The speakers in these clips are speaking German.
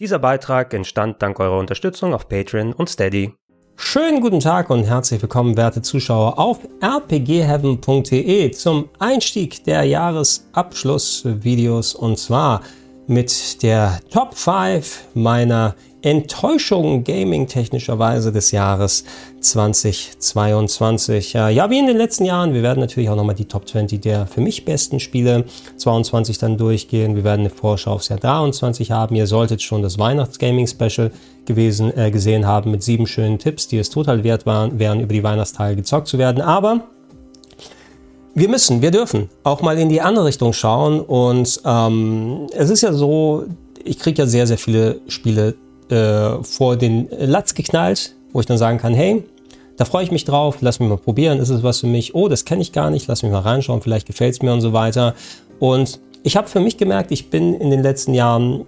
Dieser Beitrag entstand dank eurer Unterstützung auf Patreon und Steady. Schönen guten Tag und herzlich willkommen, werte Zuschauer, auf rpgheaven.de zum Einstieg der Jahresabschlussvideos und zwar mit der Top 5 meiner Enttäuschung gaming-technischerweise des Jahres 2022. Ja, wie in den letzten Jahren, wir werden natürlich auch nochmal die Top 20 der für mich besten Spiele 22 dann durchgehen. Wir werden eine Vorschau aufs Jahr 23 haben. Ihr solltet schon das Weihnachts-Gaming-Special gewesen, äh, gesehen haben mit sieben schönen Tipps, die es total wert waren, wären über die Weihnachtstage gezockt zu werden. Aber wir müssen, wir dürfen auch mal in die andere Richtung schauen. Und ähm, es ist ja so, ich kriege ja sehr, sehr viele Spiele äh, vor den Latz geknallt, wo ich dann sagen kann, hey, da freue ich mich drauf, lass mich mal probieren, ist es was für mich? Oh, das kenne ich gar nicht, lass mich mal reinschauen, vielleicht gefällt es mir und so weiter. Und ich habe für mich gemerkt, ich bin in den letzten Jahren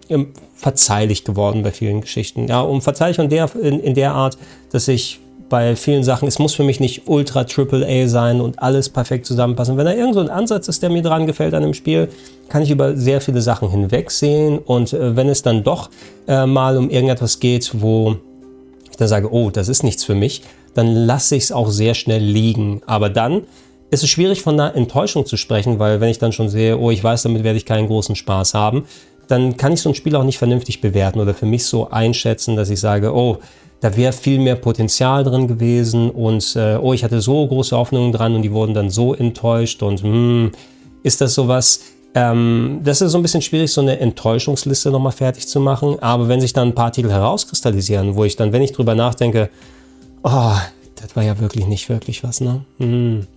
verzeihlich geworden bei vielen Geschichten. Ja, um verzeihlich in der, in, in der Art, dass ich bei vielen Sachen, es muss für mich nicht ultra Triple A sein und alles perfekt zusammenpassen. Wenn da irgend so ein Ansatz ist, der mir dran gefällt an dem Spiel, kann ich über sehr viele Sachen hinwegsehen. Und äh, wenn es dann doch äh, mal um irgendetwas geht, wo ich dann sage, oh, das ist nichts für mich, dann lasse ich es auch sehr schnell liegen. Aber dann ist es schwierig von einer Enttäuschung zu sprechen, weil wenn ich dann schon sehe, oh, ich weiß, damit werde ich keinen großen Spaß haben, dann kann ich so ein Spiel auch nicht vernünftig bewerten oder für mich so einschätzen, dass ich sage, oh, da wäre viel mehr Potenzial drin gewesen und äh, oh, ich hatte so große Hoffnungen dran und die wurden dann so enttäuscht und hm, ist das sowas? Ähm, das ist so ein bisschen schwierig, so eine Enttäuschungsliste nochmal fertig zu machen, aber wenn sich dann ein paar Titel herauskristallisieren, wo ich dann, wenn ich drüber nachdenke, oh, das war ja wirklich nicht wirklich was, ne? Hm.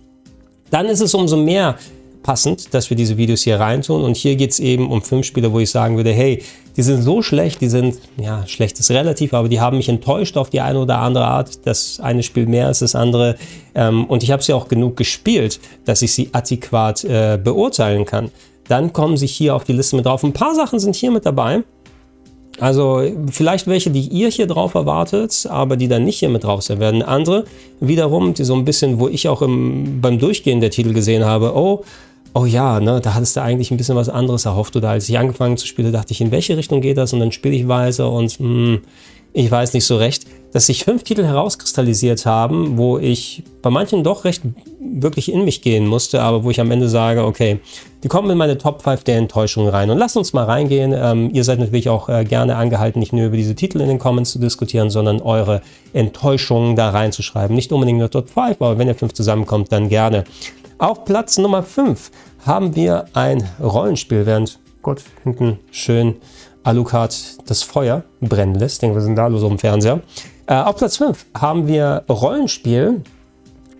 Dann ist es umso mehr passend, dass wir diese Videos hier reintun. Und hier geht es eben um fünf Spiele, wo ich sagen würde, hey, die sind so schlecht, die sind, ja, schlecht ist relativ, aber die haben mich enttäuscht auf die eine oder andere Art. Das eine Spiel mehr als das andere. Ähm, und ich habe sie auch genug gespielt, dass ich sie adäquat äh, beurteilen kann. Dann kommen sie hier auf die Liste mit drauf. Ein paar Sachen sind hier mit dabei. Also vielleicht welche, die ihr hier drauf erwartet, aber die dann nicht hier mit drauf sein werden. Andere wiederum, die so ein bisschen, wo ich auch im, beim Durchgehen der Titel gesehen habe, oh, oh ja, ne, da hattest du eigentlich ein bisschen was anderes erhofft. Oder als ich angefangen zu spielen, dachte ich, in welche Richtung geht das? Und dann spiele ich weiter und mh, hm, ich weiß nicht so recht, dass sich fünf Titel herauskristallisiert haben, wo ich bei manchen doch recht wirklich in mich gehen musste, aber wo ich am Ende sage, okay, die kommen in meine Top 5 der Enttäuschungen rein. Und lasst uns mal reingehen. Ähm, ihr seid natürlich auch äh, gerne angehalten, nicht nur über diese Titel in den Comments zu diskutieren, sondern eure Enttäuschungen da reinzuschreiben. Nicht unbedingt nur Top 5, aber wenn ihr fünf zusammenkommt, dann gerne. Auf Platz Nummer 5 haben wir ein Rollenspiel, während Gott hinten schön Alucard das Feuer brennen lässt. Denken wir sind da los auf dem Fernseher. Äh, auf Platz 5 haben wir Rollenspiel.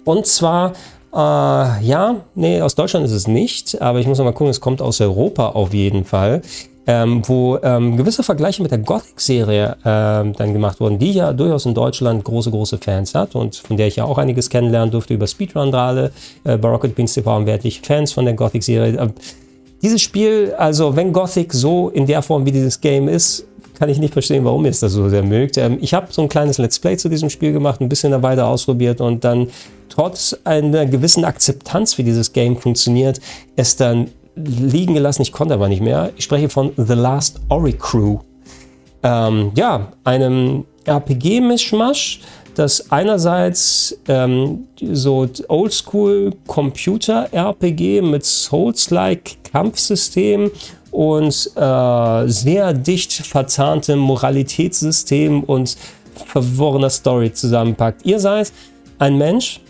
Und zwar, äh, ja, nee, aus Deutschland ist es nicht, aber ich muss noch mal gucken, es kommt aus Europa auf jeden Fall ähm, wo ähm, gewisse Vergleiche mit der Gothic-Serie ähm, dann gemacht wurden, die ja durchaus in Deutschland große, große Fans hat und von der ich ja auch einiges kennenlernen durfte über Speedrun-Drale. Äh, bei Rocket Beans TV haben wir etliche Fans von der Gothic-Serie. Äh, dieses Spiel, also wenn Gothic so in der Form wie dieses Game ist, kann ich nicht verstehen, warum ihr es das so sehr mögt. Ähm, ich habe so ein kleines Let's Play zu diesem Spiel gemacht, ein bisschen da weiter ausprobiert und dann trotz einer gewissen Akzeptanz, wie dieses Game funktioniert, es dann liegen gelassen. Ich konnte aber nicht mehr. Ich spreche von The Last Ori Crew. Ähm, ja, einem RPG-Mischmasch, das einerseits ähm, so Oldschool Computer-RPG mit Souls-like Kampfsystem und äh, sehr dicht verzahntem Moralitätssystem und verworrener Story zusammenpackt. Ihr seid ein Mensch,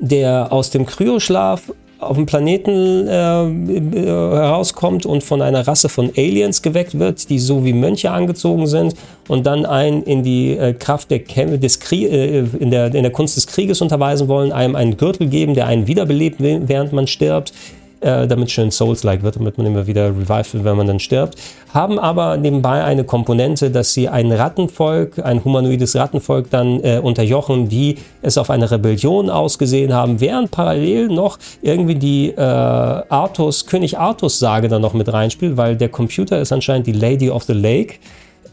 der aus dem Kryoschlaf auf dem Planeten äh, äh, herauskommt und von einer Rasse von Aliens geweckt wird, die so wie Mönche angezogen sind und dann einen in die äh, Kraft der, des Krie äh, in, der, in der Kunst des Krieges unterweisen wollen, einem einen Gürtel geben, der einen wiederbelebt, während man stirbt äh, damit schön Souls-like wird, damit man immer wieder revived wenn man dann stirbt. Haben aber nebenbei eine Komponente, dass sie ein Rattenvolk, ein humanoides Rattenvolk dann äh, unterjochen, die es auf eine Rebellion ausgesehen haben, während parallel noch irgendwie die äh, Artus, König Artus-Sage dann noch mit reinspielt, weil der Computer ist anscheinend die Lady of the Lake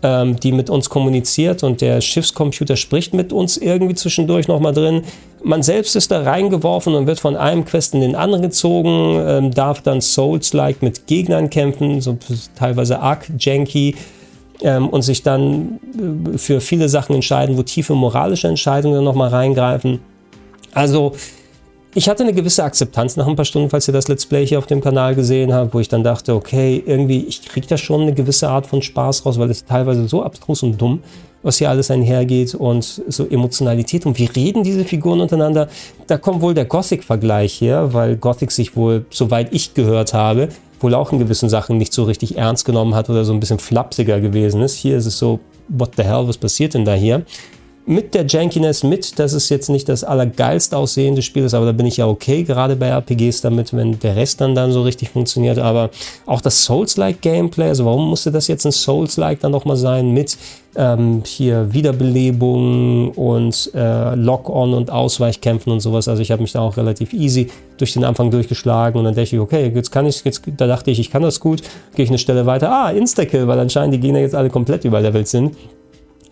ähm, die mit uns kommuniziert und der Schiffscomputer spricht mit uns irgendwie zwischendurch nochmal drin. Man selbst ist da reingeworfen und wird von einem Quest in den anderen gezogen, ähm, darf dann Souls-like mit Gegnern kämpfen, so teilweise arg janky. ähm, und sich dann äh, für viele Sachen entscheiden, wo tiefe moralische Entscheidungen nochmal reingreifen. Also ich hatte eine gewisse Akzeptanz nach ein paar Stunden, falls ihr das Let's Play hier auf dem Kanal gesehen habt, wo ich dann dachte, okay, irgendwie, ich kriege da schon eine gewisse Art von Spaß raus, weil es teilweise so abstrus und dumm, was hier alles einhergeht und so Emotionalität und wie reden diese Figuren untereinander. Da kommt wohl der Gothic-Vergleich her, weil Gothic sich wohl, soweit ich gehört habe, wohl auch in gewissen Sachen nicht so richtig ernst genommen hat oder so ein bisschen flapsiger gewesen ist. Hier ist es so, what the hell, was passiert denn da hier? Mit der Jankiness mit, dass es jetzt nicht das allergeilst aussehende Spiel ist, aber da bin ich ja okay, gerade bei RPGs damit, wenn der Rest dann dann so richtig funktioniert, aber auch das Souls-like Gameplay, also warum musste das jetzt ein Souls-like dann nochmal sein mit ähm, hier Wiederbelebung und äh, Lock-on und Ausweichkämpfen und sowas, also ich habe mich da auch relativ easy durch den Anfang durchgeschlagen und dann dachte ich, okay, jetzt kann ich, jetzt, da dachte ich, ich kann das gut, gehe ich eine Stelle weiter, ah, Instakill, weil anscheinend die Gegner jetzt alle komplett überlevelt sind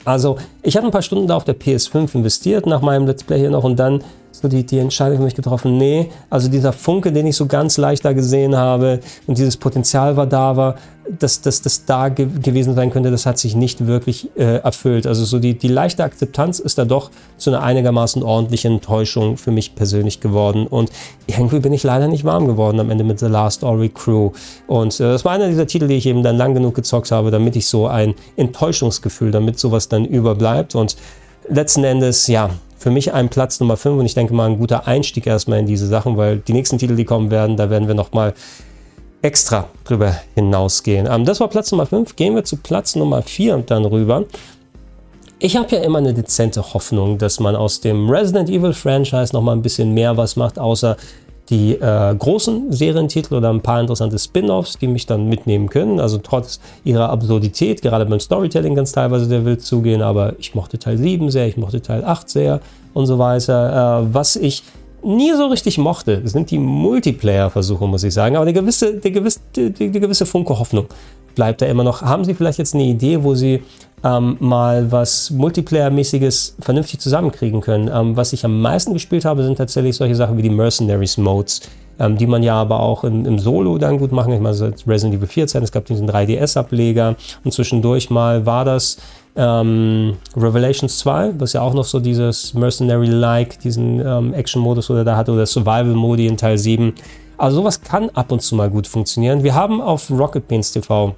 also ich habe ein paar Stunden da auf der PS5 investiert nach meinem Let's Play hier noch und dann so die, die Entscheidung für mich getroffen, nee, also dieser Funke, den ich so ganz leicht da gesehen habe und dieses Potenzial war da war, dass das dass da ge gewesen sein könnte, das hat sich nicht wirklich äh, erfüllt. Also so die, die leichte Akzeptanz ist da doch zu einer einigermaßen ordentlichen Enttäuschung für mich persönlich geworden. Und irgendwie bin ich leider nicht warm geworden am Ende mit The Last Story Crew. Und äh, das war einer dieser Titel, die ich eben dann lang genug gezockt habe, damit ich so ein Enttäuschungsgefühl, damit sowas dann überbleibt. Und letzten Endes, ja, für mich ein Platz Nummer 5 und ich denke mal ein guter Einstieg erstmal in diese Sachen, weil die nächsten Titel, die kommen werden, da werden wir nochmal extra drüber hinausgehen. Ähm, das war Platz Nummer 5. Gehen wir zu Platz Nummer 4 und dann rüber. Ich habe ja immer eine dezente Hoffnung, dass man aus dem Resident Evil Franchise nochmal ein bisschen mehr was macht, außer die äh, großen Serientitel oder ein paar interessante Spin-offs, die mich dann mitnehmen können. Also trotz ihrer Absurdität, gerade beim Storytelling ganz teilweise der will zugehen, aber ich mochte Teil 7 sehr, ich mochte Teil 8 sehr und so weiter. Äh, was ich nie so richtig mochte, sind die Multiplayer-Versuche, muss ich sagen. Aber die gewisse, die gewisse, die, die gewisse Funke Hoffnung bleibt da immer noch. Haben Sie vielleicht jetzt eine Idee, wo Sie ähm, mal was Multiplayer-mäßiges vernünftig zusammenkriegen können? Ähm, was ich am meisten gespielt habe, sind tatsächlich solche Sachen wie die Mercenaries-Modes, ähm, die man ja aber auch in, im Solo dann gut machen kann. Ich meine, seit Resident Evil 4 Zeit, es gab diesen 3DS-Ableger und zwischendurch mal war das ähm, Revelations 2, was ja auch noch so dieses Mercenary-like, diesen ähm, Action-Modus oder da hatte, oder Survival-Modi in Teil 7. Also sowas kann ab und zu mal gut funktionieren. Wir haben auf Rocket Beans TV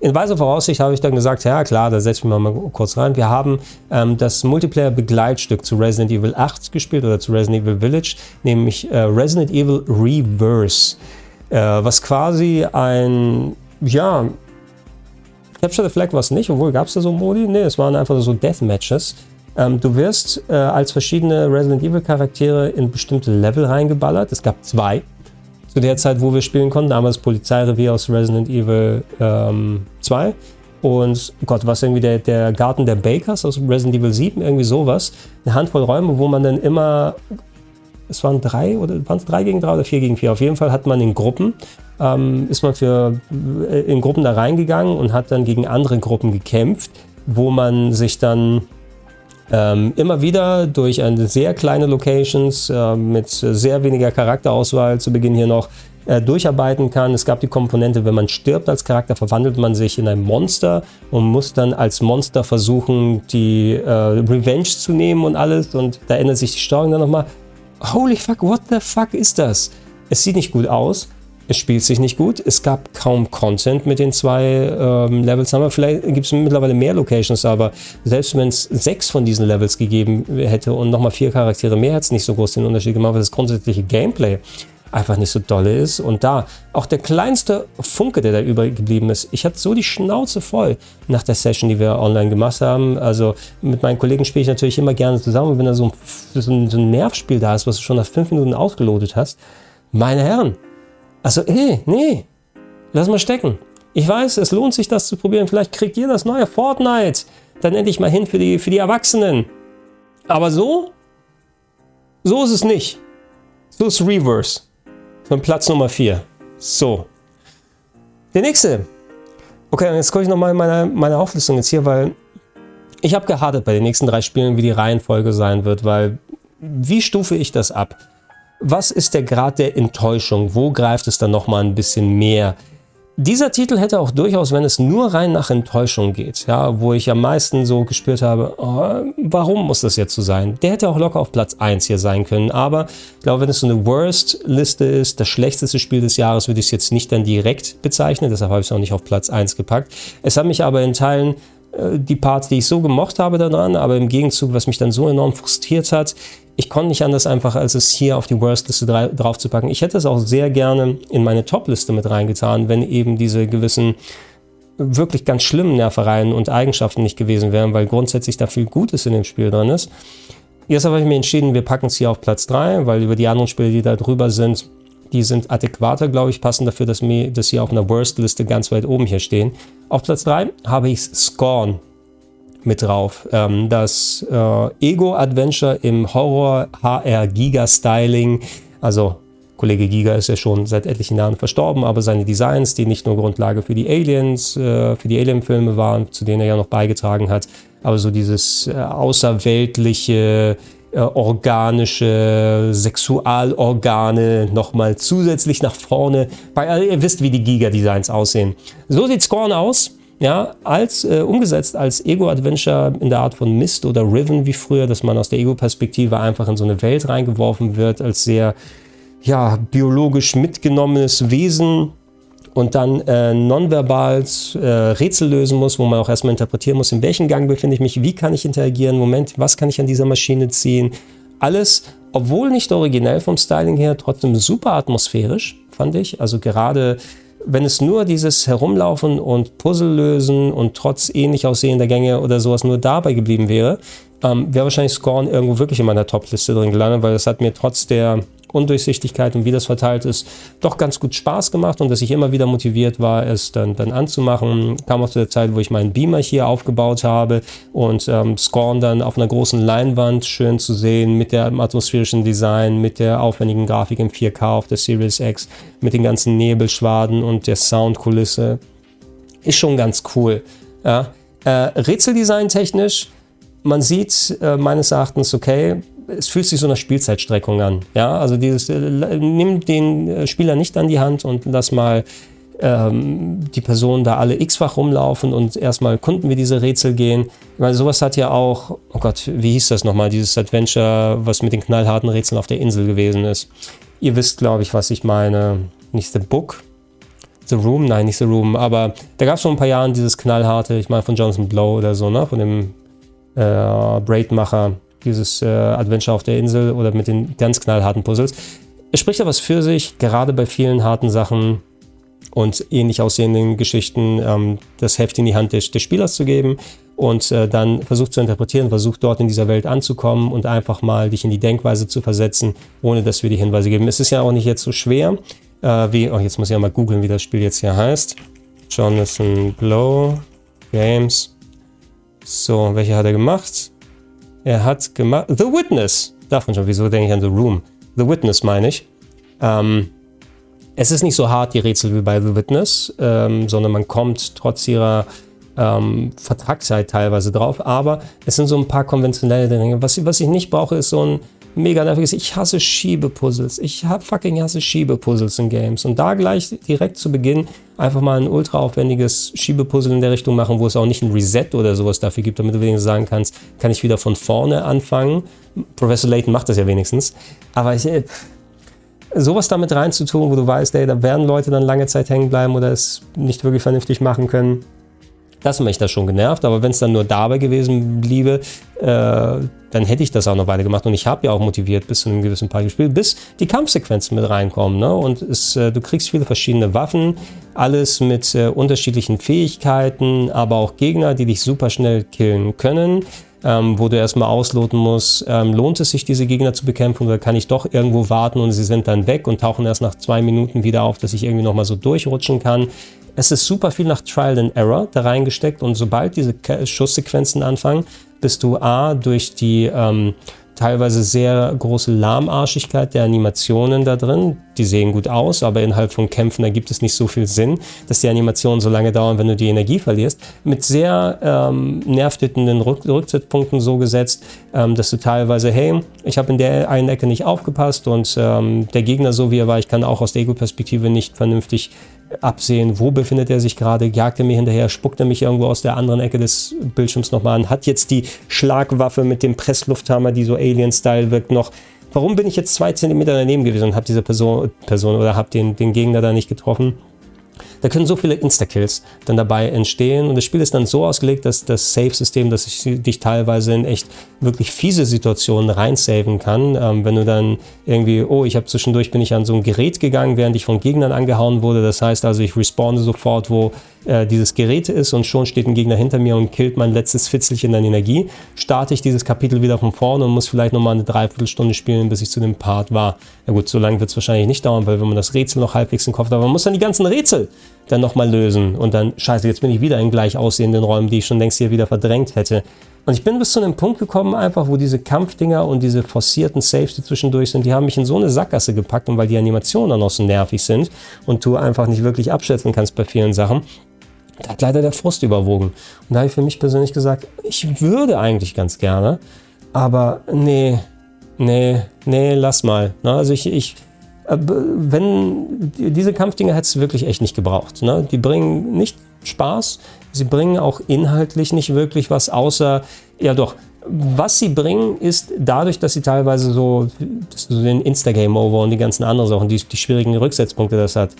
in weiser Voraussicht habe ich dann gesagt, ja klar, da setze ich mich mal kurz rein. Wir haben ähm, das Multiplayer-Begleitstück zu Resident Evil 8 gespielt oder zu Resident Evil Village, nämlich äh, Resident Evil Reverse, äh, was quasi ein, ja, Capture the Flag war es nicht, obwohl gab es da so Modi? Ne, es waren einfach so Deathmatches. Ähm, du wirst äh, als verschiedene Resident Evil Charaktere in bestimmte Level reingeballert. Es gab zwei zu der Zeit, wo wir spielen konnten. Damals Polizeirevier aus Resident Evil ähm, 2. Und Gott, was irgendwie der, der Garten der Bakers aus Resident Evil 7, irgendwie sowas. Eine Handvoll Räume, wo man dann immer es waren drei oder waren es drei gegen drei oder vier gegen vier. Auf jeden Fall hat man in Gruppen, ähm, ist man für, äh, in Gruppen da reingegangen und hat dann gegen andere Gruppen gekämpft, wo man sich dann ähm, immer wieder durch eine sehr kleine Locations äh, mit sehr weniger Charakterauswahl zu Beginn hier noch äh, durcharbeiten kann. Es gab die Komponente, wenn man stirbt als Charakter, verwandelt man sich in ein Monster und muss dann als Monster versuchen, die äh, Revenge zu nehmen und alles. Und da ändert sich die Steuerung dann nochmal. Holy fuck, what the fuck ist das? Es sieht nicht gut aus. Es spielt sich nicht gut. Es gab kaum Content mit den zwei ähm, Levels. Aber vielleicht gibt es mittlerweile mehr Locations, aber selbst wenn es sechs von diesen Levels gegeben hätte und nochmal vier Charaktere mehr, hätte es nicht so groß den Unterschied gemacht, weil das grundsätzliche Gameplay einfach nicht so dolle ist. Und da auch der kleinste Funke, der da übergeblieben ist. Ich hatte so die Schnauze voll nach der Session, die wir online gemacht haben. Also mit meinen Kollegen spiele ich natürlich immer gerne zusammen. wenn da so ein, so ein, so ein Nervspiel da ist, was du schon nach fünf Minuten ausgelotet hast, meine Herren. Also, ey, nee, lass mal stecken. Ich weiß, es lohnt sich, das zu probieren. Vielleicht kriegt ihr das neue Fortnite dann endlich mal hin für die, für die Erwachsenen. Aber so? So ist es nicht. So ist Reverse. Von Platz Nummer 4. So. Der nächste. Okay, jetzt gucke ich nochmal meine, meine Auflistung jetzt hier, weil ich habe gehadert bei den nächsten drei Spielen, wie die Reihenfolge sein wird, weil wie stufe ich das ab? Was ist der Grad der Enttäuschung? Wo greift es dann nochmal ein bisschen mehr? dieser Titel hätte auch durchaus, wenn es nur rein nach Enttäuschung geht, ja, wo ich am meisten so gespürt habe, oh, warum muss das jetzt so sein? Der hätte auch locker auf Platz 1 hier sein können, aber ich glaube, wenn es so eine Worst-Liste ist, das schlechteste Spiel des Jahres, würde ich es jetzt nicht dann direkt bezeichnen, deshalb habe ich es auch nicht auf Platz 1 gepackt. Es hat mich aber in Teilen die Parts, die ich so gemocht habe daran, aber im Gegenzug, was mich dann so enorm frustriert hat, ich konnte nicht anders einfach, als es hier auf die Worst-Liste draufzupacken. Ich hätte es auch sehr gerne in meine Top-Liste mit reingetan, wenn eben diese gewissen wirklich ganz schlimmen Nervereien und Eigenschaften nicht gewesen wären, weil grundsätzlich da viel Gutes in dem Spiel drin ist. Jetzt habe ich mir entschieden, wir packen es hier auf Platz 3, weil über die anderen Spiele, die da drüber sind, die sind adäquater, glaube ich, passen dafür, dass, wir, dass sie auf einer Worst-Liste ganz weit oben hier stehen. Auf Platz 3 habe ich Scorn mit drauf. Ähm, das äh, Ego-Adventure im Horror-HR-Giga-Styling. Also Kollege Giga ist ja schon seit etlichen Jahren verstorben, aber seine Designs, die nicht nur Grundlage für die Aliens, äh, für die Alien-Filme waren, zu denen er ja noch beigetragen hat, aber so dieses äh, außerweltliche, äh, organische Sexualorgane nochmal zusätzlich nach vorne. Bei, also ihr wisst, wie die Giga-Designs aussehen. So sieht Scorn aus ja, als äh, umgesetzt als Ego-Adventure in der Art von Mist oder Riven wie früher, dass man aus der Ego-Perspektive einfach in so eine Welt reingeworfen wird, als sehr ja, biologisch mitgenommenes Wesen und dann äh, nonverbal äh, Rätsel lösen muss, wo man auch erstmal interpretieren muss, in welchem Gang befinde ich mich, wie kann ich interagieren, Moment, was kann ich an dieser Maschine ziehen. Alles, obwohl nicht originell vom Styling her, trotzdem super atmosphärisch, fand ich. Also gerade wenn es nur dieses Herumlaufen und Puzzle lösen und trotz ähnlich aussehender Gänge oder sowas nur dabei geblieben wäre, ähm, wäre wahrscheinlich Scorn irgendwo wirklich in meiner Top-Liste drin gelandet, weil das hat mir trotz der Undurchsichtigkeit und wie das verteilt ist, doch ganz gut Spaß gemacht und dass ich immer wieder motiviert war, es dann, dann anzumachen. Kam auch zu der Zeit, wo ich meinen Beamer hier aufgebaut habe und ähm, Scorn dann auf einer großen Leinwand schön zu sehen mit dem atmosphärischen Design, mit der aufwendigen Grafik im 4K auf der Series X, mit den ganzen Nebelschwaden und der Soundkulisse. Ist schon ganz cool. Ja. Äh, Rätseldesign technisch, man sieht äh, meines Erachtens, okay, es fühlt sich so einer Spielzeitstreckung an. Ja, also dieses, äh, nimm den äh, Spieler nicht an die Hand und lass mal ähm, die Personen da alle x-fach rumlaufen und erstmal kunden wir diese Rätsel gehen. Weil sowas hat ja auch, oh Gott, wie hieß das nochmal, dieses Adventure, was mit den knallharten Rätseln auf der Insel gewesen ist. Ihr wisst, glaube ich, was ich meine. Nicht The Book, The Room, nein, nicht The Room, aber da gab es vor ein paar Jahren dieses knallharte, ich meine von Jonathan Blow oder so, ne, von dem äh, Braidmacher dieses äh, Adventure auf der Insel oder mit den ganz knallharten Puzzles. Es spricht aber was für sich, gerade bei vielen harten Sachen und ähnlich aussehenden Geschichten, ähm, das Heft in die Hand des, des Spielers zu geben und äh, dann versucht zu interpretieren, versucht dort in dieser Welt anzukommen und einfach mal dich in die Denkweise zu versetzen, ohne dass wir die Hinweise geben. Es ist ja auch nicht jetzt so schwer, äh, wie, oh, jetzt muss ich ja mal googeln, wie das Spiel jetzt hier heißt. Jonathan Blow Games. So, welche hat er gemacht? Er hat gemacht. The Witness. Darf man schon, wieso denke ich an The Room? The Witness meine ich. Ähm, es ist nicht so hart, die Rätsel wie bei The Witness, ähm, sondern man kommt trotz ihrer ähm, Vertragszeit teilweise drauf. Aber es sind so ein paar konventionelle Dinge. Was, was ich nicht brauche, ist so ein mega nerviges. Ich hasse Schiebepuzzles. Ich hab fucking hasse Schiebepuzzles in Games. Und da gleich direkt zu Beginn einfach mal ein ultra aufwendiges Schiebepuzzle in der Richtung machen, wo es auch nicht ein Reset oder sowas dafür gibt, damit du wenigstens sagen kannst, kann ich wieder von vorne anfangen. Professor Layton macht das ja wenigstens. Aber ich, äh, sowas damit reinzutun, wo du weißt, ey, da werden Leute dann lange Zeit hängen bleiben oder es nicht wirklich vernünftig machen können, das hat mich da schon genervt, aber wenn es dann nur dabei gewesen bliebe, äh, dann hätte ich das auch noch weiter gemacht. Und ich habe ja auch motiviert bis zu einem gewissen Part gespielt, bis die Kampfsequenzen mit reinkommen. Ne? Und es, äh, du kriegst viele verschiedene Waffen, alles mit äh, unterschiedlichen Fähigkeiten, aber auch Gegner, die dich super schnell killen können. Ähm, wo du erstmal ausloten musst, ähm, lohnt es sich, diese Gegner zu bekämpfen oder kann ich doch irgendwo warten und sie sind dann weg und tauchen erst nach zwei Minuten wieder auf, dass ich irgendwie nochmal so durchrutschen kann. Es ist super viel nach Trial and Error da reingesteckt und sobald diese Schusssequenzen anfangen, bist du A durch die ähm, teilweise sehr große Lahmarschigkeit der Animationen da drin. Die sehen gut aus, aber innerhalb von Kämpfen ergibt es nicht so viel Sinn, dass die Animationen so lange dauern, wenn du die Energie verlierst. Mit sehr ähm, nervtötenden Rück Rücksitzpunkten so gesetzt, ähm, dass du teilweise, hey, ich habe in der einen Ecke nicht aufgepasst und ähm, der Gegner so wie er war, ich kann auch aus der Ego-Perspektive nicht vernünftig absehen, wo befindet er sich gerade, jagt er mir hinterher, spuckt er mich irgendwo aus der anderen Ecke des Bildschirms nochmal an, hat jetzt die Schlagwaffe mit dem Presslufthammer, die so Alien-Style wirkt, noch. Warum bin ich jetzt zwei Zentimeter daneben gewesen und habe diese Person, Person oder habe den, den Gegner da nicht getroffen? Da können so viele Insta-Kills dann dabei entstehen und das Spiel ist dann so ausgelegt, dass das Save-System, dass ich dich teilweise in echt wirklich fiese Situationen reinsaven kann. Ähm, wenn du dann irgendwie, oh, ich habe zwischendurch bin ich an so ein Gerät gegangen, während ich von Gegnern angehauen wurde. Das heißt also, ich respawne sofort, wo äh, dieses Gerät ist und schon steht ein Gegner hinter mir und killt mein letztes Fitzelchen an Energie. Starte ich dieses Kapitel wieder von vorne und muss vielleicht nochmal eine Dreiviertelstunde spielen, bis ich zu dem Part war. Na gut, so lange wird es wahrscheinlich nicht dauern, weil wenn man das Rätsel noch halbwegs im Kopf hat, aber man muss dann die ganzen Rätsel dann nochmal lösen und dann, scheiße, jetzt bin ich wieder in gleich aussehenden Räumen, die ich schon längst hier wieder verdrängt hätte. Und ich bin bis zu einem Punkt gekommen, einfach, wo diese Kampfdinger und diese forcierten Saves, die zwischendurch sind, die haben mich in so eine Sackgasse gepackt und weil die Animationen dann auch so nervig sind und du einfach nicht wirklich abschätzen kannst bei vielen Sachen, da hat leider der Frust überwogen. Und da habe ich für mich persönlich gesagt, ich würde eigentlich ganz gerne, aber nee, nee, nee, lass mal. Also ich, ich, wenn diese Kampfdinger hättest du wirklich echt nicht gebraucht. Ne? Die bringen nicht Spaß. Sie bringen auch inhaltlich nicht wirklich was, außer, ja doch, was sie bringen, ist dadurch, dass sie teilweise so, so den Insta-Game-Over und die ganzen anderen Sachen, die, die schwierigen Rücksetzpunkte das hat,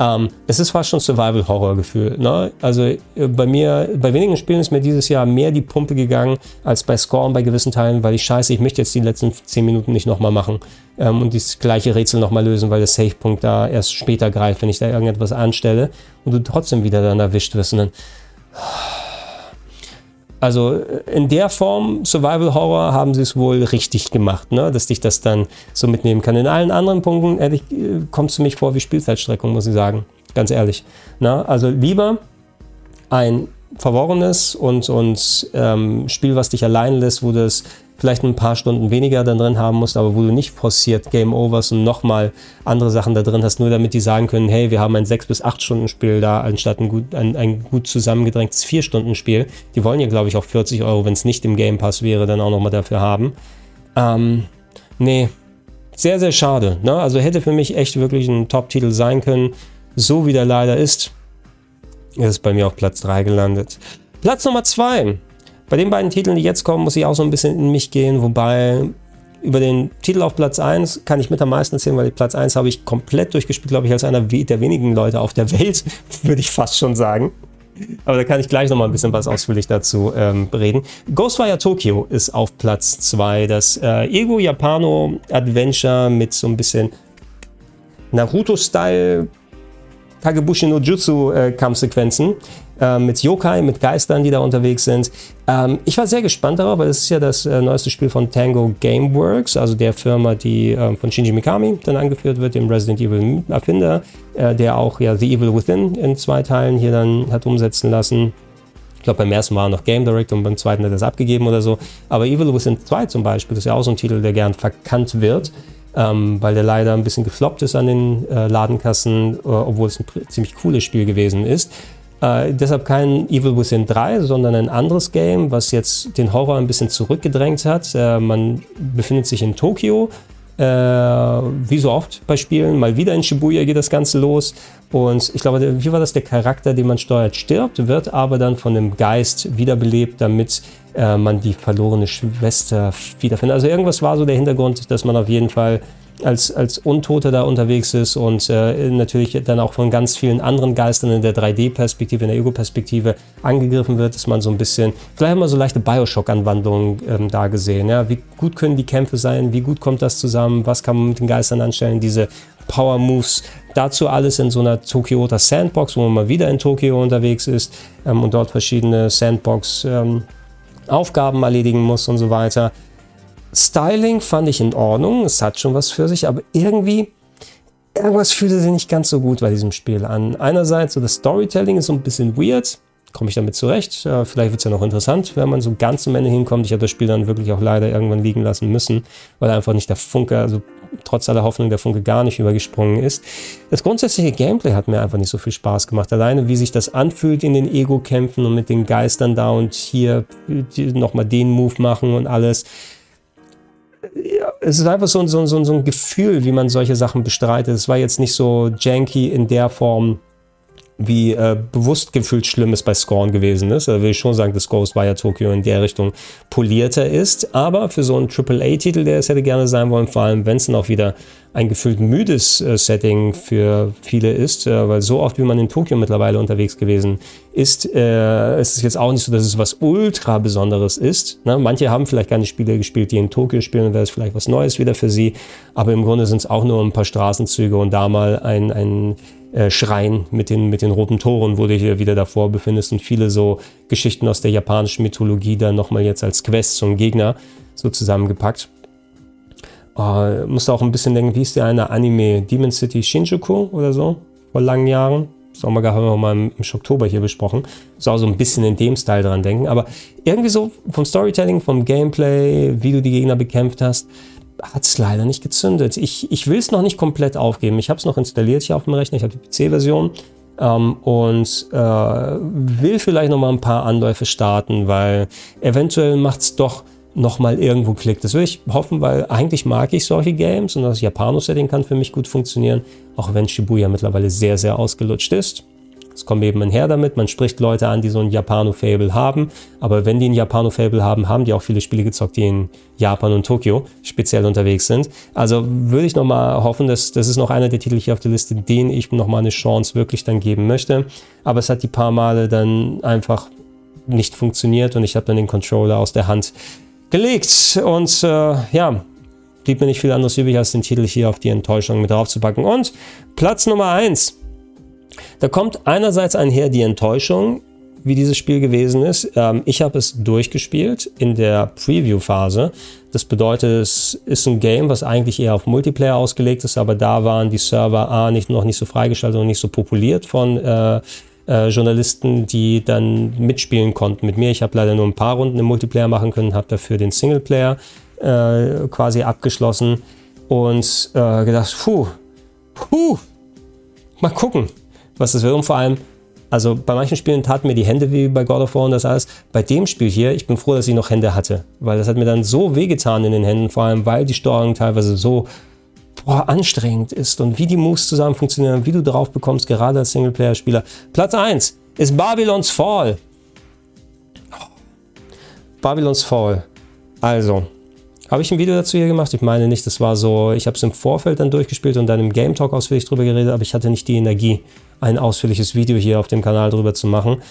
ähm, es ist fast schon Survival-Horror-Gefühl. Ne? Also äh, bei mir, bei wenigen Spielen ist mir dieses Jahr mehr die Pumpe gegangen als bei Scorn bei gewissen Teilen, weil ich scheiße, ich möchte jetzt die letzten 10 Minuten nicht nochmal machen ähm, und das gleiche Rätsel nochmal lösen, weil der Save-Punkt da erst später greift, wenn ich da irgendetwas anstelle und du trotzdem wieder dann erwischt wirst und dann also äh, in der Form Survival Horror haben sie es wohl richtig gemacht, ne? dass dich das dann so mitnehmen kann. In allen anderen Punkten ehrlich, äh, kommt es für mich vor wie Spielzeitstreckung, muss ich sagen. Ganz ehrlich. Ne? Also lieber ein verworrenes und, und ähm, Spiel, was dich allein lässt, wo das vielleicht ein paar Stunden weniger dann drin haben musst, aber wo du nicht forciert Game Overs und nochmal andere Sachen da drin hast, nur damit die sagen können, hey, wir haben ein 6 bis 8 Stunden Spiel da, anstatt ein gut, ein, ein gut zusammengedrängtes 4 Stunden Spiel. Die wollen ja, glaube ich, auch 40 Euro, wenn es nicht im Game Pass wäre, dann auch nochmal dafür haben. Ähm, nee, sehr, sehr schade. Ne? Also hätte für mich echt wirklich ein Top-Titel sein können. So wie der leider ist, ist bei mir auf Platz 3 gelandet. Platz Nummer 2 bei den beiden Titeln, die jetzt kommen, muss ich auch so ein bisschen in mich gehen, wobei über den Titel auf Platz 1 kann ich mit am meisten erzählen, weil Platz 1 habe ich komplett durchgespielt, glaube ich, als einer der wenigen Leute auf der Welt, würde ich fast schon sagen. Aber da kann ich gleich nochmal ein bisschen was ausführlich dazu ähm, reden. Ghostwire Tokyo ist auf Platz 2. Das äh, Ego Japano Adventure mit so ein bisschen Naruto-Style Kagebushi no Jutsu äh, Kampfsequenzen äh, mit Yokai, mit Geistern, die da unterwegs sind. Ähm, ich war sehr gespannt darauf, weil es ist ja das äh, neueste Spiel von Tango Gameworks, also der Firma, die äh, von Shinji Mikami dann angeführt wird, dem Resident Evil Erfinder, äh, der auch ja The Evil Within in zwei Teilen hier dann hat umsetzen lassen. Ich glaube, beim ersten war er noch Game Director und beim zweiten hat er es abgegeben oder so. Aber Evil Within 2 zum Beispiel ist ja auch so ein Titel, der gern verkannt wird ähm, weil der leider ein bisschen gefloppt ist an den äh, Ladenkassen, äh, obwohl es ein ziemlich cooles Spiel gewesen ist. Äh, deshalb kein Evil Within 3, sondern ein anderes Game, was jetzt den Horror ein bisschen zurückgedrängt hat. Äh, man befindet sich in Tokio, äh, wie so oft bei Spielen. Mal wieder in Shibuya geht das Ganze los. Und ich glaube, wie war das? Der Charakter, den man steuert, stirbt, wird aber dann von einem Geist wiederbelebt, damit äh, man die verlorene Schwester wiederfindet. Also irgendwas war so der Hintergrund, dass man auf jeden Fall als, als Untote da unterwegs ist und äh, natürlich dann auch von ganz vielen anderen Geistern in der 3D-Perspektive, in der Ego-Perspektive angegriffen wird, dass man so ein bisschen, vielleicht mal so leichte Bioshock-Anwandlungen ähm, da gesehen. Ja? Wie gut können die Kämpfe sein? Wie gut kommt das zusammen? Was kann man mit den Geistern anstellen? Diese Power-Moves. Dazu alles in so einer Tokyoter Sandbox, wo man mal wieder in Tokio unterwegs ist ähm, und dort verschiedene Sandbox- ähm, erledigen muss und so weiter. Styling fand ich in Ordnung, es hat schon was für sich, aber irgendwie, irgendwas fühlte sich nicht ganz so gut bei diesem Spiel an. Einerseits, so das Storytelling ist so ein bisschen weird, komme ich damit zurecht. Ja, vielleicht wird es ja noch interessant, wenn man so ganz zum Ende hinkommt. Ich habe das Spiel dann wirklich auch leider irgendwann liegen lassen müssen, weil einfach nicht der Funke, also trotz aller Hoffnung der Funke gar nicht übergesprungen ist. Das grundsätzliche Gameplay hat mir einfach nicht so viel Spaß gemacht. Alleine wie sich das anfühlt in den Ego-Kämpfen und mit den Geistern da und hier nochmal den Move machen und alles. Ja, es ist einfach so, so, so, so ein Gefühl, wie man solche Sachen bestreitet. Es war jetzt nicht so janky in der Form, wie äh, bewusst gefühlt schlimm es bei Scorn gewesen ist. Da will ich schon sagen, dass Ghostwire Tokyo in der Richtung polierter ist. Aber für so einen AAA-Titel, der es hätte gerne sein wollen, vor allem wenn es dann auch wieder ein gefühlt müdes äh, Setting für viele ist, äh, weil so oft wie man in Tokio mittlerweile unterwegs gewesen ist, äh, ist es jetzt auch nicht so, dass es was ultra Besonderes ist. Ne? Manche haben vielleicht keine Spiele gespielt, die in Tokio spielen, und wäre es vielleicht was Neues wieder für sie. Aber im Grunde sind es auch nur ein paar Straßenzüge und da mal ein, ein äh, Schrein mit den, mit den roten Toren, wo du hier wieder davor befindest und viele so Geschichten aus der japanischen Mythologie dann nochmal jetzt als Quest zum Gegner so zusammengepackt. Oh, musste auch ein bisschen denken, wie ist der eine Anime? Demon City Shinjuku oder so? Vor langen Jahren. Sommer haben wir mal im, Oktober hier besprochen. So so ein bisschen in dem Style dran denken. Aber irgendwie so vom Storytelling, vom Gameplay, wie du die Gegner bekämpft hast, hat es leider nicht gezündet. Ich, ich will es noch nicht komplett aufgeben. Ich habe es noch installiert hier auf dem Rechner. Ich habe die PC-Version. Ähm, und äh, will vielleicht noch mal ein paar Anläufe starten, weil eventuell macht es doch nochmal irgendwo klickt. Das würde ich hoffen, weil eigentlich mag ich solche Games und das Japano-Setting kann für mich gut funktionieren, auch wenn Shibuya mittlerweile sehr, sehr ausgelutscht ist. Es kommt eben einher damit, man spricht Leute an, die so ein Japano-Fable haben, aber wenn die ein Japano-Fable haben, haben die auch viele Spiele gezockt, die in Japan und Tokio speziell unterwegs sind. Also würde ich nochmal hoffen, dass das ist noch einer der Titel hier auf der Liste, den ich nochmal eine Chance wirklich dann geben möchte. Aber es hat die paar Male dann einfach nicht funktioniert und ich habe dann den Controller aus der Hand gelegt. Und äh, ja, blieb mir nicht viel anderes übrig, als den Titel hier auf die Enttäuschung mit draufzupacken. Und Platz Nummer 1. Da kommt einerseits einher die Enttäuschung, wie dieses Spiel gewesen ist. Ähm, ich habe es durchgespielt in der Preview-Phase. Das bedeutet, es ist ein Game, was eigentlich eher auf Multiplayer ausgelegt ist, aber da waren die Server A nicht, noch nicht so freigeschaltet und nicht so populiert von äh, äh, Journalisten, die dann mitspielen konnten mit mir. Ich habe leider nur ein paar Runden im Multiplayer machen können, habe dafür den Singleplayer äh, quasi abgeschlossen und äh, gedacht, puh, puh, mal gucken, was das wird. Und vor allem, also bei manchen Spielen taten mir die Hände wie bei God of War und das alles. Bei dem Spiel hier, ich bin froh, dass ich noch Hände hatte, weil das hat mir dann so wehgetan in den Händen, vor allem weil die Steuerung teilweise so boah, anstrengend ist und wie die Moves zusammen funktionieren, wie du drauf bekommst, gerade als Singleplayer-Spieler. Platz 1 ist Babylons Fall. Babylons Fall. Also, habe ich ein Video dazu hier gemacht? Ich meine nicht, das war so, ich habe es im Vorfeld dann durchgespielt und dann im Game Talk ausführlich drüber geredet, aber ich hatte nicht die Energie, ein ausführliches Video hier auf dem Kanal drüber zu machen.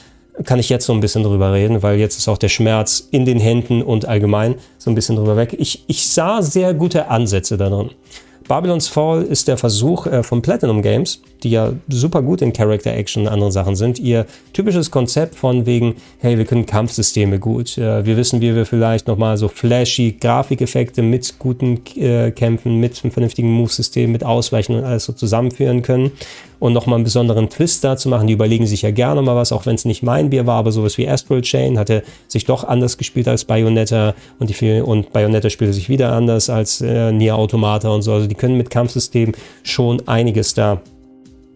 Kann ich jetzt so ein bisschen drüber reden, weil jetzt ist auch der Schmerz in den Händen und allgemein so ein bisschen drüber weg. Ich, ich sah sehr gute Ansätze darin. Babylon's Fall ist der Versuch äh, von Platinum Games, die ja super gut in Character Action und anderen Sachen sind, ihr typisches Konzept von wegen, hey, wir können Kampfsysteme gut, äh, wir wissen, wie wir vielleicht nochmal so flashy Grafikeffekte mit guten äh, Kämpfen, mit einem vernünftigen Move-System, mit Ausweichen und alles so zusammenführen können und nochmal einen besonderen Twist da zu machen. Die überlegen sich ja gerne mal was, auch wenn es nicht mein Bier war, aber sowas wie Astral Chain hatte sich doch anders gespielt als Bayonetta und, die, und Bayonetta spielte sich wieder anders als äh, Nier Automata und so. Also die können mit Kampfsystemen schon einiges da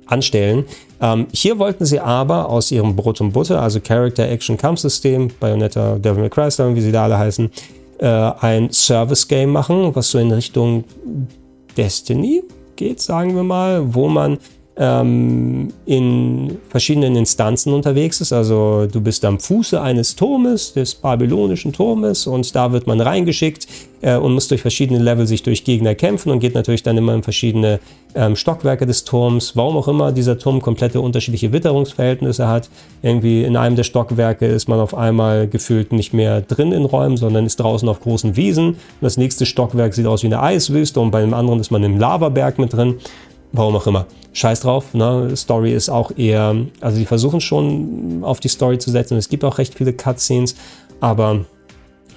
anstellen. Ähm, hier wollten sie aber aus ihrem Brot und Butter, also Character Action Kampfsystem, Bayonetta, Devil May Cry, wie sie da alle heißen, äh, ein Service Game machen, was so in Richtung Destiny geht, sagen wir mal, wo man in verschiedenen Instanzen unterwegs ist. Also du bist am Fuße eines Turmes, des babylonischen Turmes und da wird man reingeschickt äh, und muss durch verschiedene Level sich durch Gegner kämpfen und geht natürlich dann immer in verschiedene ähm, Stockwerke des Turms. Warum auch immer dieser Turm komplette unterschiedliche Witterungsverhältnisse hat. Irgendwie in einem der Stockwerke ist man auf einmal gefühlt nicht mehr drin in Räumen, sondern ist draußen auf großen Wiesen. Das nächste Stockwerk sieht aus wie eine Eiswüste und bei dem anderen ist man im Lavaberg mit drin. Warum auch immer scheiß drauf. Ne? Story ist auch eher, also die versuchen schon auf die Story zu setzen. Es gibt auch recht viele Cutscenes, aber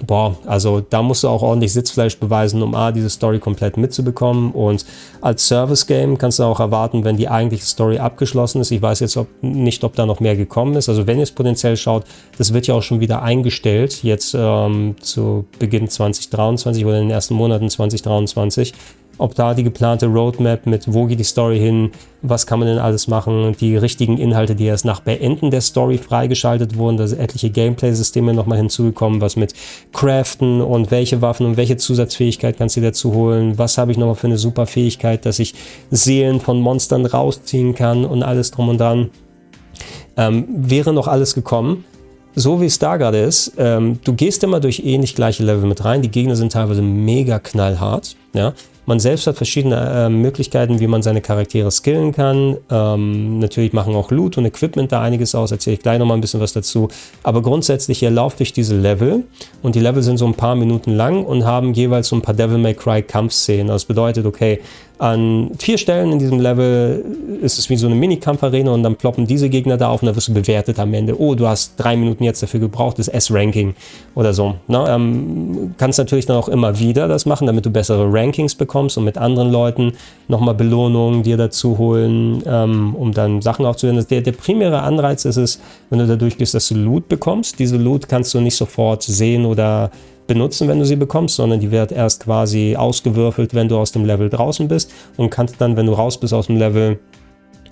boah, also da musst du auch ordentlich Sitzfleisch beweisen, um A, diese Story komplett mitzubekommen. Und als Service-Game kannst du auch erwarten, wenn die eigentliche Story abgeschlossen ist. Ich weiß jetzt ob, nicht, ob da noch mehr gekommen ist. Also wenn ihr es potenziell schaut, das wird ja auch schon wieder eingestellt, jetzt ähm, zu Beginn 2023 oder in den ersten Monaten 2023 ob da die geplante Roadmap mit wo geht die Story hin, was kann man denn alles machen, die richtigen Inhalte, die erst nach Beenden der Story freigeschaltet wurden, da sind etliche Gameplay-Systeme nochmal hinzugekommen, was mit Craften und welche Waffen und welche Zusatzfähigkeit kannst du dazu holen, was habe ich nochmal für eine super Fähigkeit, dass ich Seelen von Monstern rausziehen kann und alles drum und dran. ähm, wäre noch alles gekommen. So wie es da gerade ist, ähm, du gehst immer durch ähnlich gleiche Level mit rein. Die Gegner sind teilweise mega knallhart. Ja? Man selbst hat verschiedene äh, Möglichkeiten, wie man seine Charaktere skillen kann. Ähm, natürlich machen auch Loot und Equipment da einiges aus, erzähle ich gleich nochmal ein bisschen was dazu. Aber grundsätzlich, ihr lauft durch diese Level und die Level sind so ein paar Minuten lang und haben jeweils so ein paar Devil May Cry Kampfszenen. Das bedeutet, okay, an vier Stellen in diesem Level ist es wie so eine Minikampfarena und dann ploppen diese Gegner da auf und dann wirst du bewertet am Ende. Oh, du hast drei Minuten jetzt dafür gebraucht, das S-Ranking oder so. Na, ähm, kannst natürlich dann auch immer wieder das machen, damit du bessere Rankings bekommst und mit anderen Leuten nochmal Belohnungen dir dazu holen, ähm, um dann Sachen aufzuhören. Der, der primäre Anreiz ist es, wenn du da durchgehst, dass du Loot bekommst. Diese Loot kannst du nicht sofort sehen oder benutzen, wenn du sie bekommst, sondern die wird erst quasi ausgewürfelt, wenn du aus dem Level draußen bist und kannst dann, wenn du raus bist aus dem Level,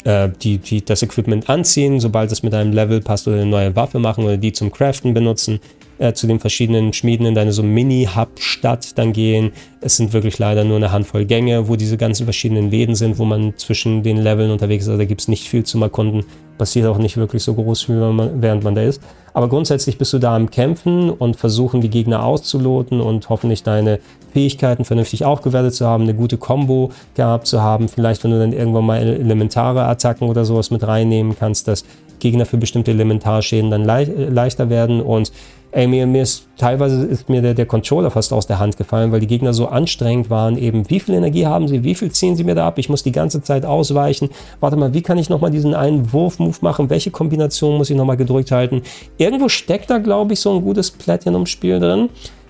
äh, die, die, das Equipment anziehen, sobald es mit deinem Level passt oder eine neue Waffe machen oder die zum Craften benutzen äh, zu den verschiedenen Schmieden in deine so Mini-Hub-Stadt dann gehen. Es sind wirklich leider nur eine Handvoll Gänge, wo diese ganzen verschiedenen Läden sind, wo man zwischen den Leveln unterwegs ist. Also da gibt es nicht viel zum Erkunden. Passiert auch nicht wirklich so groß, wie man, während man da ist. Aber grundsätzlich bist du da am Kämpfen und versuchen, die Gegner auszuloten und hoffentlich deine Fähigkeiten vernünftig aufgewertet zu haben, eine gute Combo gehabt zu haben. Vielleicht, wenn du dann irgendwann mal elementare Attacken oder sowas mit reinnehmen kannst, dass Gegner für bestimmte Elementarschäden dann le leichter werden und Ey, mir, mir ist teilweise ist mir der, der Controller fast aus der Hand gefallen, weil die Gegner so anstrengend waren. Eben, wie viel Energie haben sie? Wie viel ziehen sie mir da ab? Ich muss die ganze Zeit ausweichen. Warte mal, wie kann ich nochmal diesen einen Wurf-Move machen? Welche Kombination muss ich nochmal gedrückt halten? Irgendwo steckt da, glaube ich, so ein gutes Platinum-Spiel drin.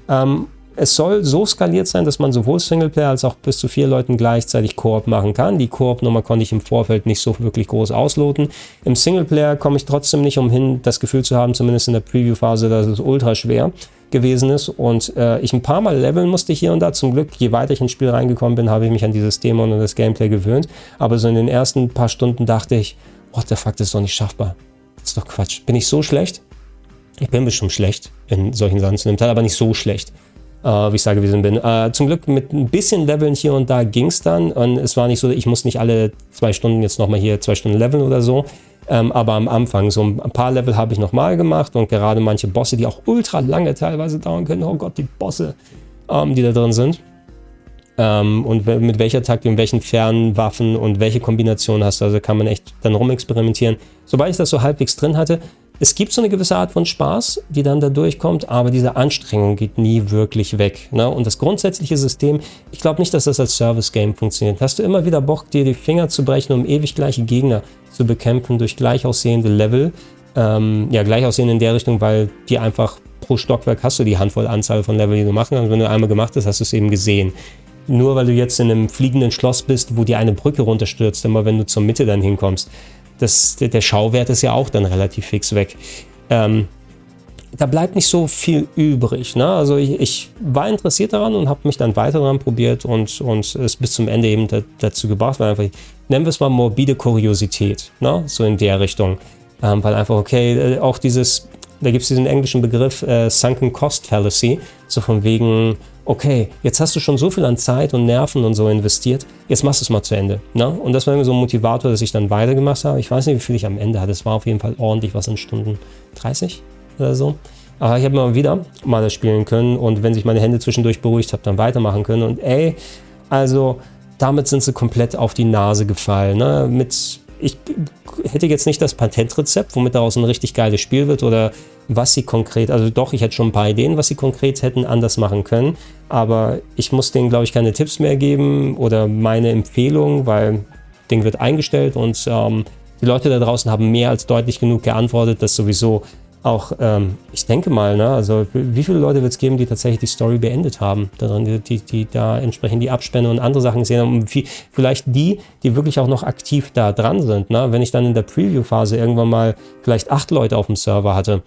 Ähm, es soll so skaliert sein, dass man sowohl Singleplayer als auch bis zu vier Leuten gleichzeitig Koop machen kann. Die Koop-Nummer konnte ich im Vorfeld nicht so wirklich groß ausloten. Im Singleplayer komme ich trotzdem nicht umhin, das Gefühl zu haben, zumindest in der Preview-Phase, dass es ultra schwer gewesen ist und äh, ich ein paar Mal leveln musste hier und da. Zum Glück, je weiter ich ins Spiel reingekommen bin, habe ich mich an dieses Thema und an das Gameplay gewöhnt. Aber so in den ersten paar Stunden dachte ich, what the fuck, das ist doch nicht schaffbar. Das ist doch Quatsch. Bin ich so schlecht? Ich bin bestimmt schlecht in solchen Sachen zu dem Teil, aber nicht so schlecht äh, wie ich da gewesen bin. Äh, zum Glück mit ein bisschen Leveln hier und da ging es dann. Und es war nicht so, ich muss nicht alle zwei Stunden jetzt nochmal hier zwei Stunden leveln oder so. Ähm, aber am Anfang, so ein paar Level habe ich nochmal gemacht und gerade manche Bosse, die auch ultra lange teilweise dauern können. Oh Gott, die Bosse, ähm, die da drin sind. Ähm, und mit welcher Taktik und welchen Fernwaffen und welche Kombination hast du. Also kann man echt dann rumexperimentieren. Sobald ich das so halbwegs drin hatte, es gibt so eine gewisse Art von Spaß, die dann da durchkommt, aber diese Anstrengung geht nie wirklich weg. Ne? Und das grundsätzliche System, ich glaube nicht, dass das als Service-Game funktioniert. Hast du immer wieder Bock, dir die Finger zu brechen, um ewig gleiche Gegner zu bekämpfen durch gleich aussehende Level? Ähm, ja, gleich aussehen in der Richtung, weil die einfach pro Stockwerk hast du die Handvoll Anzahl von Level, die du machen kannst. Wenn du einmal gemacht hast, hast du es eben gesehen. Nur weil du jetzt in einem fliegenden Schloss bist, wo dir eine Brücke runterstürzt, immer wenn du zur Mitte dann hinkommst das, der Schauwert ist ja auch dann relativ fix weg. Ähm, da bleibt nicht so viel übrig. Ne? Also ich, ich, war interessiert daran und habe mich dann weiter daran probiert und, und es bis zum Ende eben da, dazu gebracht, weil einfach, nennen wir es mal morbide Kuriosität, ne? so in der Richtung. Ähm, weil einfach, okay, äh, auch dieses, da gibt es diesen englischen Begriff äh, Sunken Cost Fallacy, so von wegen, okay, jetzt hast du schon so viel an Zeit und Nerven und so investiert, jetzt machst du es mal zu Ende. Ne? Und das war irgendwie so ein Motivator, dass ich dann weitergemacht habe. Ich weiß nicht, wie viel ich am Ende hatte. Es war auf jeden Fall ordentlich was in Stunden 30 oder so. Aber ich habe mal wieder mal das spielen können und wenn sich meine Hände zwischendurch beruhigt habe, dann weitermachen können. Und ey, also damit sind sie komplett auf die Nase gefallen. Ne? Mit ich hätte jetzt nicht das Patentrezept, womit daraus ein richtig geiles Spiel wird oder was sie konkret, also doch, ich hätte schon ein paar Ideen, was sie konkret hätten anders machen können, aber ich muss denen, glaube ich, keine Tipps mehr geben oder meine Empfehlung, weil Ding wird eingestellt und ähm, die Leute da draußen haben mehr als deutlich genug geantwortet, dass sowieso auch, ähm, ich denke mal, ne, also wie viele Leute wird es geben, die tatsächlich die Story beendet haben, darin, die, die da entsprechend die Abspende und andere Sachen gesehen haben, und vielleicht die, die wirklich auch noch aktiv da dran sind. Ne? Wenn ich dann in der Preview-Phase irgendwann mal vielleicht acht Leute auf dem Server hatte,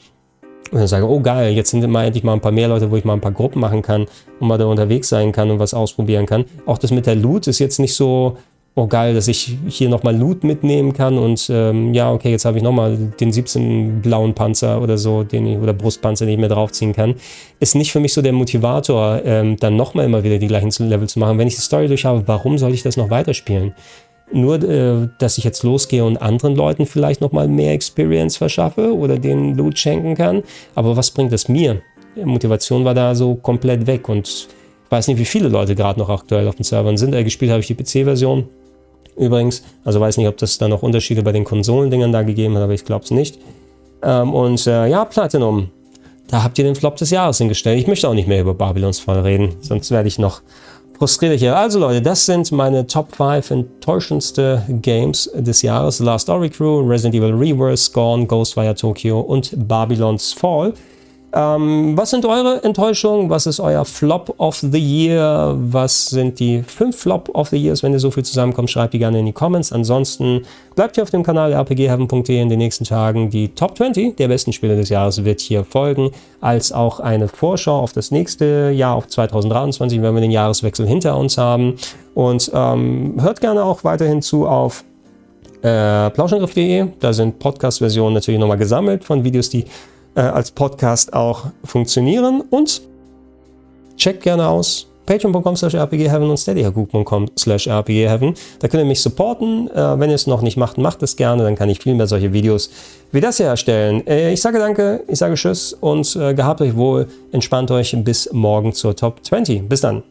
und dann sage, oh geil, jetzt sind immer endlich mal ein paar mehr Leute, wo ich mal ein paar Gruppen machen kann und mal da unterwegs sein kann und was ausprobieren kann. Auch das mit der Loot ist jetzt nicht so, oh geil, dass ich hier nochmal Loot mitnehmen kann und ähm, ja, okay, jetzt habe ich nochmal den 17 blauen Panzer oder so, den ich, oder Brustpanzer, den ich mir draufziehen kann, ist nicht für mich so der Motivator, ähm, dann nochmal immer wieder die gleichen Level zu machen. Wenn ich die Story durch habe, warum soll ich das noch weiterspielen? nur, äh, dass ich jetzt losgehe und anderen Leuten vielleicht nochmal mehr Experience verschaffe oder den Loot schenken kann. Aber was bringt es mir? Motivation war da so komplett weg und ich weiß nicht, wie viele Leute gerade noch aktuell auf den Servern sind. Äh, gespielt habe ich die PC-Version übrigens. Also weiß nicht, ob das da noch Unterschiede bei den Konsolendingern da gegeben hat, aber ich glaube es nicht. Ähm, und äh, ja, Platinum. Da habt ihr den Flop des Jahres hingestellt. Ich möchte auch nicht mehr über Babylons Fall reden, sonst werde ich noch frustriert hier. Also Leute, das sind meine Top 5 enttäuschendste Games des Jahres. Last Story Crew, Resident Evil Reverse, Gone, Ghostwire Tokyo und Babylon's Fall. Ähm, was sind eure Enttäuschungen? Was ist euer Flop of the Year? Was sind die fünf Flop of the Years? Wenn ihr so viel zusammenkommt, schreibt die gerne in die Comments. Ansonsten bleibt hier auf dem Kanal rpgheaven.de in den nächsten Tagen. Die Top 20 der besten Spiele des Jahres wird hier folgen, als auch eine Vorschau auf das nächste Jahr, auf 2023, wenn wir den Jahreswechsel hinter uns haben. Und ähm, hört gerne auch weiterhin zu auf äh, plauschangriff.de. Da sind Podcast-Versionen natürlich nochmal gesammelt von Videos, die äh, als Podcast auch funktionieren. Und checkt gerne aus patreon.com slash rpgheaven und steadyhaku.com slash rpgheaven. Da könnt ihr mich supporten. Äh, wenn ihr es noch nicht macht, macht es gerne. Dann kann ich viel mehr solche Videos wie das hier erstellen. Äh, ich sage danke, ich sage tschüss und gehabt euch wohl. Entspannt euch bis morgen zur Top 20. Bis dann.